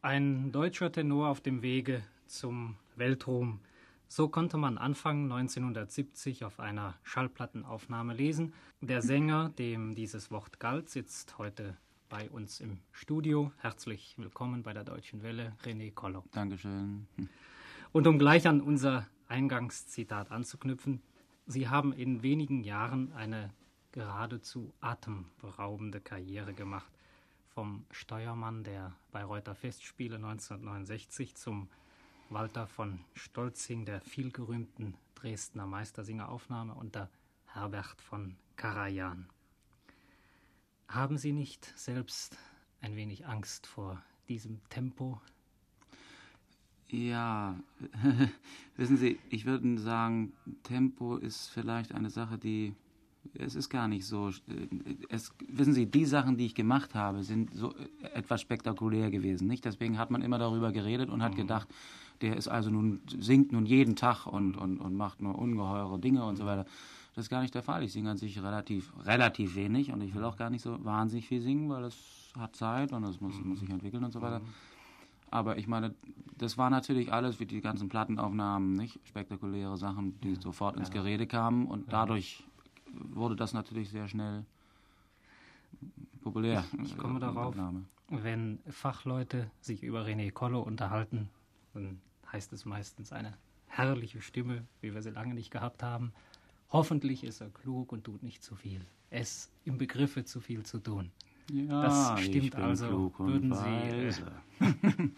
Ein deutscher Tenor auf dem Wege zum Weltruhm. So konnte man Anfang 1970 auf einer Schallplattenaufnahme lesen. Der Sänger, dem dieses Wort galt, sitzt heute bei uns im Studio. Herzlich willkommen bei der Deutschen Welle, René Kollo. Dankeschön. Und um gleich an unser Eingangszitat anzuknüpfen, Sie haben in wenigen Jahren eine geradezu atemberaubende Karriere gemacht. Vom Steuermann der Bayreuther Festspiele 1969 zum Walter von Stolzing, der vielgerühmten Dresdner Meistersingeraufnahme unter Herbert von Karajan. Haben Sie nicht selbst ein wenig Angst vor diesem Tempo? Ja, wissen Sie, ich würde sagen, Tempo ist vielleicht eine Sache, die es ist gar nicht so. Es, wissen Sie, die Sachen, die ich gemacht habe, sind so etwas spektakulär gewesen. Nicht? Deswegen hat man immer darüber geredet und hat mhm. gedacht, der ist also nun, singt nun jeden Tag und, und, und macht nur ungeheure Dinge und so weiter. Das ist gar nicht der Fall. Ich singe an sich relativ, relativ wenig und ich will auch gar nicht so wahnsinnig viel singen, weil das hat Zeit und das muss, muss sich entwickeln und so weiter. Aber ich meine, das war natürlich alles wie die ganzen Plattenaufnahmen, nicht? Spektakuläre Sachen, die sofort ins Gerede kamen und dadurch wurde das natürlich sehr schnell populär. Ich, ich komme darauf, wenn Fachleute sich über René Collo unterhalten, dann heißt es meistens eine herrliche Stimme, wie wir sie lange nicht gehabt haben. Hoffentlich ist er klug und tut nicht zu viel. Ist im Begriffe, zu viel zu tun. Ja, das stimmt also. Würden Sie,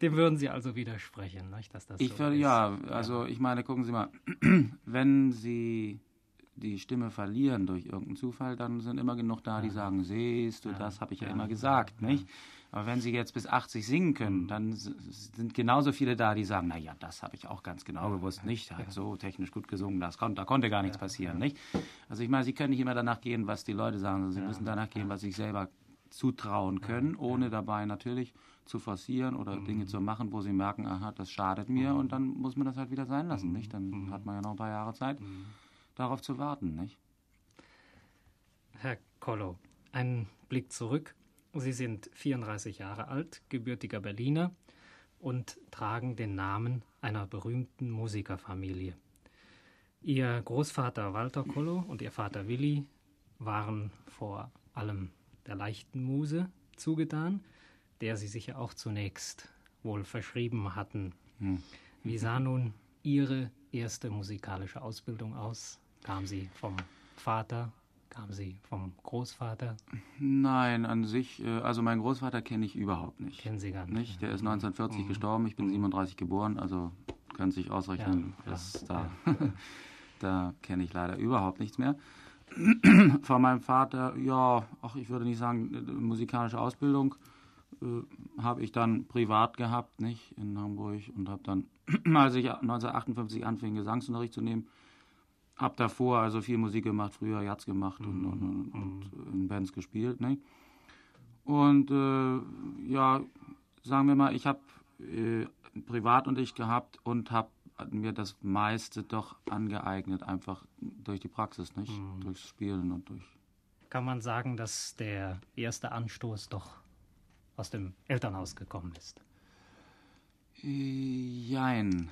dem würden Sie also widersprechen, nicht, dass das ich so würde, Ja, also ich meine, gucken Sie mal, wenn Sie die Stimme verlieren durch irgendeinen Zufall, dann sind immer genug da, die sagen, siehst du, das habe ich ja, immer gesagt, nicht? Aber wenn sie jetzt bis 80 singen können, dann sind genauso viele da, die sagen, naja, das habe ich auch ganz genau gewusst, nicht? Hat so technisch gut gesungen, das kon da konnte gar nichts passieren, nicht? Also ich meine, sie können nicht immer danach gehen, was die Leute sagen, sie müssen danach gehen, was sie sich selber zutrauen können, ohne dabei natürlich zu forcieren oder mhm. Dinge zu machen, wo sie merken, aha, das schadet mir und dann muss man das halt wieder sein lassen, nicht? Dann mhm. hat man ja noch ein paar Jahre Zeit darauf zu warten, nicht? Herr Kollo, ein Blick zurück. Sie sind 34 Jahre alt, gebürtiger Berliner und tragen den Namen einer berühmten Musikerfamilie. Ihr Großvater Walter Kollo und ihr Vater Willi waren vor allem der leichten Muse zugetan, der sie sich ja auch zunächst wohl verschrieben hatten. Hm. Wie sah nun Ihre erste musikalische Ausbildung aus? Kam sie vom Vater? Kam sie vom Großvater? Nein, an sich, äh, also meinen Großvater kenne ich überhaupt nicht. Kennen Sie gar nicht? nicht? Der ist 1940 mhm. gestorben, ich bin 37 mhm. geboren, also können Sie sich ausrechnen, ja, dass da, da kenne ich leider überhaupt nichts mehr. Von meinem Vater, ja, ach, ich würde nicht sagen, äh, musikalische Ausbildung äh, habe ich dann privat gehabt, nicht, in Hamburg und habe dann, als ich 1958 anfing, Gesangsunterricht zu nehmen, hab davor also viel Musik gemacht, früher Jazz gemacht und, und, und, und mhm. in Bands gespielt. Ne? Und äh, ja, sagen wir mal, ich habe äh, Privatunterricht gehabt und habe mir das meiste doch angeeignet, einfach durch die Praxis, nicht? Mhm. Durchs Spielen und durch. Kann man sagen, dass der erste Anstoß doch aus dem Elternhaus gekommen ist? Jein.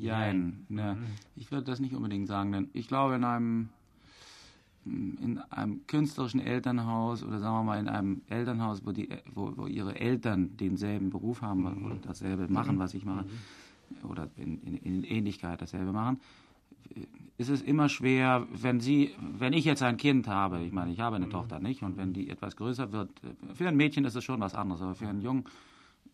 Jein. Ne. Mhm. Ich würde das nicht unbedingt sagen, denn ich glaube, in einem, in einem künstlerischen Elternhaus oder sagen wir mal in einem Elternhaus, wo, die, wo, wo ihre Eltern denselben Beruf haben mhm. oder dasselbe machen, was ich mache, mhm. oder in, in, in Ähnlichkeit dasselbe machen, ist es immer schwer, wenn Sie, wenn ich jetzt ein Kind habe, ich meine, ich habe eine mhm. Tochter nicht, und wenn die etwas größer wird, für ein Mädchen ist es schon was anderes, aber für einen Jungen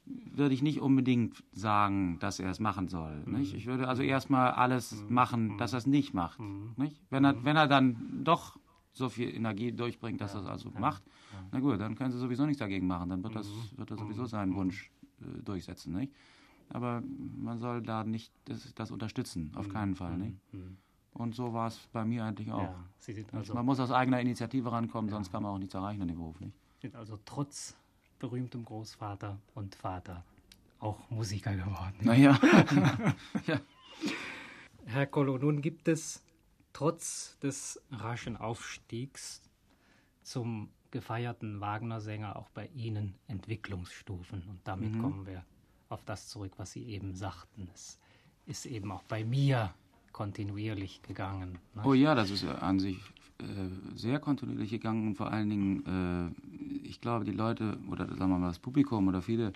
würde ich nicht unbedingt sagen, dass er es machen soll. Mhm. Ich würde also erstmal alles mhm. machen, dass er es nicht macht. Mhm. Nicht? Wenn, er, wenn er dann doch so viel Energie durchbringt, dass ja. er es also ja. macht, ja. na gut, dann können sie sowieso nichts dagegen machen. Dann wird, das, mhm. wird er sowieso mhm. seinen Wunsch äh, durchsetzen. Nicht? Aber man soll da nicht das, das unterstützen, auf keinen Fall. Nicht? Und so war es bei mir eigentlich auch. Also man muss aus eigener Initiative rankommen, sonst kann man auch nichts erreichen in dem Beruf. Nicht? Sind also trotz berühmtem Großvater und Vater auch Musiker geworden. Naja. ja. Herr Kollo, nun gibt es trotz des raschen Aufstiegs zum gefeierten Wagner-Sänger auch bei Ihnen Entwicklungsstufen. Und damit mhm. kommen wir auf das zurück, was Sie eben sagten. Es ist eben auch bei mir kontinuierlich gegangen. Ne? Oh ja, das ist an sich sehr kontinuierlich gegangen und vor allen Dingen, äh, ich glaube, die Leute oder sagen wir mal das Publikum oder viele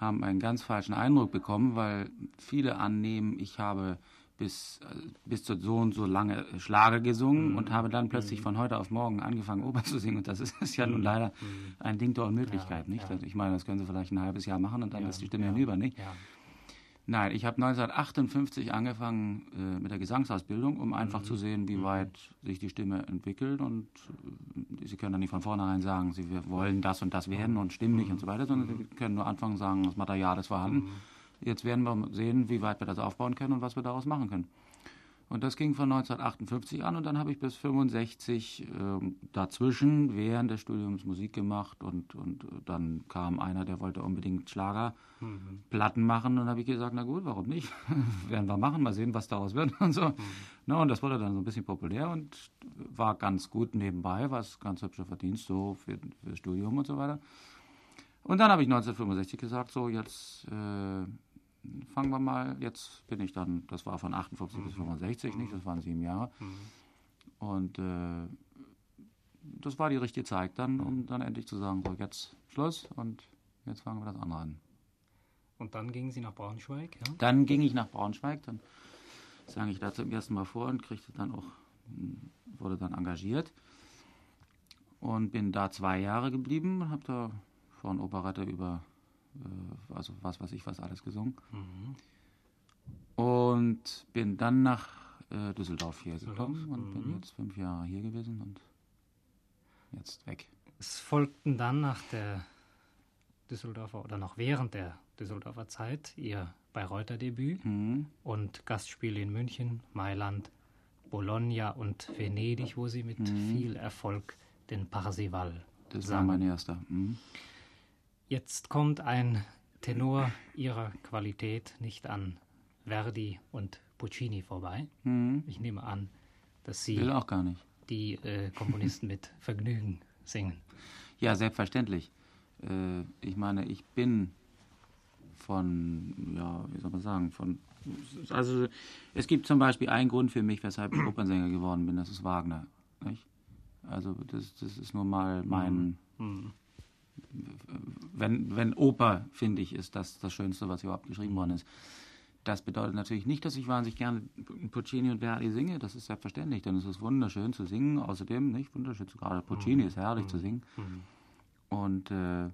haben einen ganz falschen Eindruck bekommen, weil viele annehmen, ich habe bis, äh, bis zu so und so lange Schlager gesungen mhm. und habe dann plötzlich mhm. von heute auf morgen angefangen, Oper zu singen. Und das ist, ist ja nun mhm. leider mhm. ein Ding der Unmöglichkeit, ja, nicht? Ja. Also ich meine, das können Sie vielleicht ein halbes Jahr machen und dann ja, ist die Stimme hinüber, nicht? Nein, ich habe 1958 angefangen äh, mit der Gesangsausbildung, um einfach mhm. zu sehen, wie weit sich die Stimme entwickelt. Und äh, Sie können dann nicht von vornherein sagen, Sie wollen das und das werden und stimmen nicht und so weiter, sondern Sie können nur anfangen zu sagen, das Material ist vorhanden. Jetzt werden wir sehen, wie weit wir das aufbauen können und was wir daraus machen können. Und das ging von 1958 an und dann habe ich bis 65 äh, dazwischen während des Studiums Musik gemacht und, und dann kam einer, der wollte unbedingt Schlagerplatten mhm. machen und habe ich gesagt, na gut, warum nicht? werden wir machen, mal sehen, was daraus wird und so. Mhm. Na, und das wurde dann so ein bisschen populär und war ganz gut nebenbei, was ganz hübscher Verdienst so für, für das Studium und so weiter. Und dann habe ich 1965 gesagt, so jetzt äh, fangen wir mal, jetzt bin ich dann, das war von 58 mhm. bis 65, nicht, das waren sieben Jahre. Mhm. Und äh, das war die richtige Zeit dann, um dann endlich zu sagen, so jetzt Schluss und jetzt fangen wir das andere an. Und dann gingen Sie nach Braunschweig? Ja? Dann ging ich nach Braunschweig, dann sang ich da zum ersten Mal vor und kriegte dann auch, wurde dann engagiert und bin da zwei Jahre geblieben und habe da von Operette über äh, also was weiß ich was alles gesungen. Mhm. Und bin dann nach äh, Düsseldorf hier gekommen und mhm. bin jetzt fünf Jahre hier gewesen und jetzt weg. Es folgten dann nach der Düsseldorfer oder noch während der Düsseldorfer Zeit ihr Bayreuther-Debüt mhm. und Gastspiele in München, Mailand, Bologna und Venedig, wo sie mit mhm. viel Erfolg den Parsival Das sang. war mein erster. Mhm. Jetzt kommt ein Tenor ihrer Qualität nicht an Verdi und Puccini vorbei. Mhm. Ich nehme an, dass Sie Will auch gar nicht. die äh, Komponisten mit Vergnügen singen. Ja, selbstverständlich. Äh, ich meine, ich bin von, ja, wie soll man sagen, von, also es gibt zum Beispiel einen Grund für mich, weshalb ich Opernsänger geworden bin, das ist Wagner. Nicht? Also das, das ist nur mal mein, mhm wenn, wenn Oper, finde ich, ist das das Schönste, was überhaupt geschrieben worden ist. Das bedeutet natürlich nicht, dass ich wahnsinnig gerne Puccini und Verdi singe, das ist selbstverständlich, denn es ist wunderschön zu singen. Außerdem, nicht wunderschön, gerade Puccini mhm. ist herrlich mhm. zu singen. Mhm. Und äh,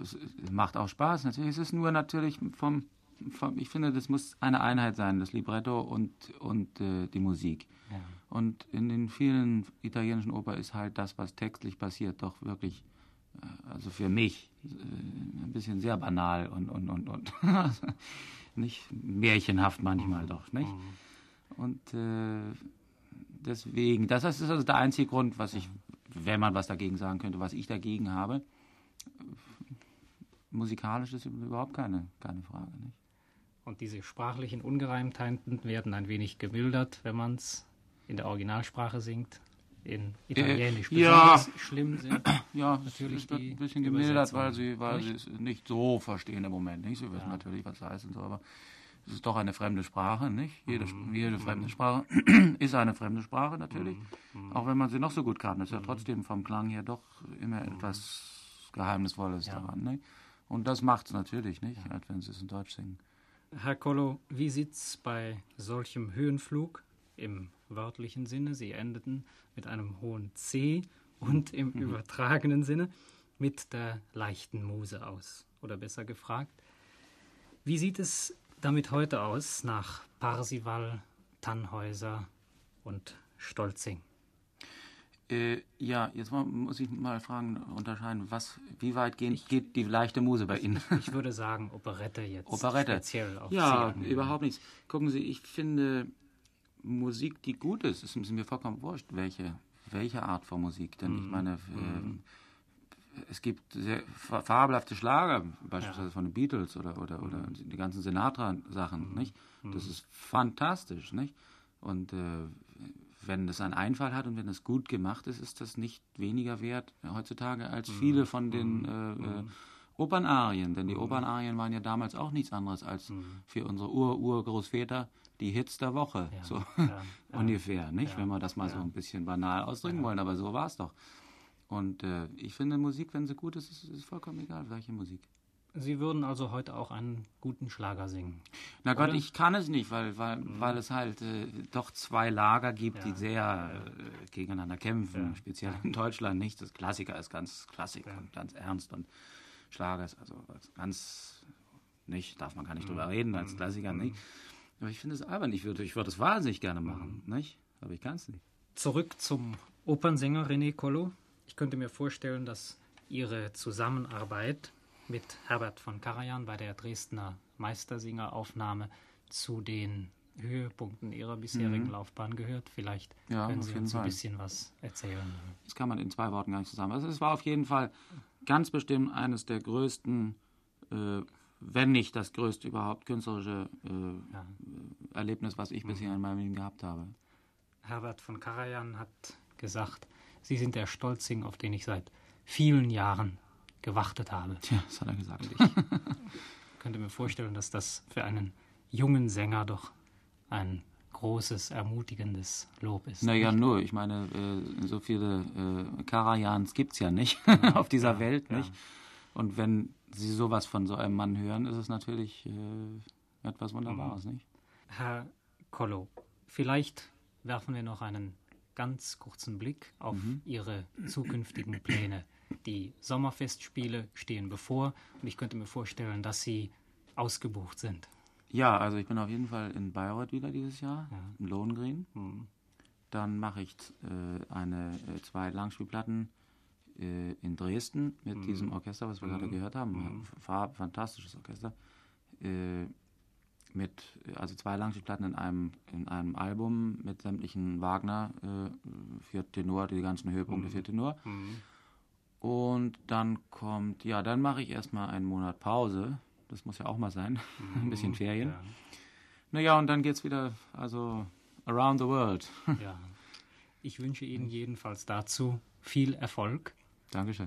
es, macht auch Spaß. Natürlich, es ist nur natürlich vom, vom, ich finde, das muss eine Einheit sein, das Libretto und, und äh, die Musik. Ja. Und in den vielen italienischen Oper ist halt das, was textlich passiert, doch wirklich also für mich äh, ein bisschen sehr banal und, und, und, und nicht märchenhaft manchmal mhm. doch, nicht? Mhm. Und äh, deswegen, das ist also der einzige Grund, was ich, wenn man was dagegen sagen könnte, was ich dagegen habe. Musikalisch ist überhaupt keine, keine Frage, nicht? Und diese sprachlichen Ungereimtheiten werden ein wenig gemildert, wenn man es in der Originalsprache singt in Italienisch äh, ja, schlimm sind. Ja, natürlich es wird ein bisschen gemildert, weil sie, weil sie es nicht so verstehen im Moment. Nicht? Sie wissen ja. natürlich, was das heißt und so, aber es ist doch eine fremde Sprache, nicht? Jede, mhm. jede fremde Sprache ist eine fremde Sprache natürlich, mhm. auch wenn man sie noch so gut kann. Es ist ja mhm. trotzdem vom Klang her doch immer mhm. etwas Geheimnisvolles ja. daran. Nicht? Und das macht es natürlich nicht, ja. als wenn sie es in Deutsch singen. Herr Kollo, wie sieht es bei solchem Höhenflug im wörtlichen Sinne, sie endeten mit einem hohen C und im mhm. übertragenen Sinne mit der leichten Muse aus. Oder besser gefragt, wie sieht es damit heute aus nach Parsival, Tannhäuser und Stolzing? Äh, ja, jetzt muss ich mal fragen, unterscheiden, was, wie weit gehen, ich, geht die leichte Muse bei Ihnen? Ich würde sagen, Operette jetzt. Operette. Speziell auf Ja, überhaupt nichts. Gucken Sie, ich finde, Musik, die gut ist, ist mir vollkommen wurscht, welche, welche Art von Musik. Denn mm. ich mhm. meine, mm. äh, es gibt sehr fabelhafte Schlager, beispielsweise ja. von den Beatles oder, oder, oder mhm. die ganzen Sinatra-Sachen, mm. nicht? Das ist fantastisch, nicht? Und äh, wenn das einen Einfall hat und wenn es gut gemacht ist, ist das nicht weniger wert heutzutage als viele von den äh, äh, Opernarien. Denn die Opernarien waren ja damals auch nichts anderes als für unsere Ur-Ur-Großväter die Hits der Woche. Ja, so ja, ungefähr, nicht? ja, wenn wir das mal so ein bisschen banal ausdrücken wollen, aber so war es doch. Und äh, ich finde Musik, wenn sie gut ist, ist, ist vollkommen egal, welche Musik. Sie würden also heute auch einen guten Schlager singen. Na Gott, Oder? ich kann es nicht, weil, weil, weil es halt äh, doch zwei Lager gibt, die Ja, sehr äh, gegeneinander kämpfen, Ja. speziell in Deutschland nicht. Das Klassiker ist ganz Klassik und ganz ernst und Schlager ist also ganz nicht, darf man gar nicht drüber reden, als Klassiker nicht. Aber ich finde es albern, ich würde, ich würde es wahnsinnig gerne machen, nicht? Aber ich kann es nicht. Zurück zum Opernsänger René Collo. Ich könnte mir vorstellen, dass Ihre Zusammenarbeit mit Herbert von Karajan bei der Dresdner Meistersingeraufnahme zu den Höhepunkten Ihrer bisherigen Laufbahn gehört. Vielleicht Mhm. Ja, können Sie uns ein Fall. bisschen was erzählen. Das kann man in zwei Worten gar nicht zusammen. Also es war auf jeden Fall ganz bestimmt eines der größten, äh, wenn nicht das größte überhaupt künstlerische äh, Erlebnis, was ich bisher in meinem Leben gehabt habe. Herbert von Karajan hat gesagt, Sie sind der Stolzing, auf den ich seit vielen Jahren gewartet habe. Tja, das hat er gesagt. Ich könnte mir vorstellen, dass das für einen jungen Sänger doch ein großes, ermutigendes Lob ist. Naja, nur, ich meine, äh, so viele äh, Karajans gibt es ja nicht auf dieser Welt, nicht? Und wenn Sie sowas von so einem Mann hören, ist es natürlich äh, etwas Wunderbares, nicht? Herr Kollo, vielleicht werfen wir noch einen ganz kurzen Blick auf Ihre zukünftigen Pläne. Die Sommerfestspiele stehen bevor und ich könnte mir vorstellen, dass Sie ausgebucht sind. Ja, also ich bin auf jeden Fall in Bayreuth wieder dieses Jahr, im Lohengrin. Dann mache ich äh, eine, äh, zwei Langspielplatten äh, in Dresden mit diesem Orchester, was wir gerade gehört haben. Fa fantastisches Orchester. Äh, mit, also zwei Langspielplatten in einem, in einem Album mit sämtlichen Wagner äh, für Tenor, die ganzen Höhepunkte für Tenor. Und dann kommt, ja, dann mache ich erstmal einen Monat Pause. Das muss ja auch mal sein. Ein bisschen Ferien. Ja, Naja, und dann geht's wieder, also around the world. ja. Ich wünsche Ihnen jedenfalls dazu viel Erfolg. Dankeschön.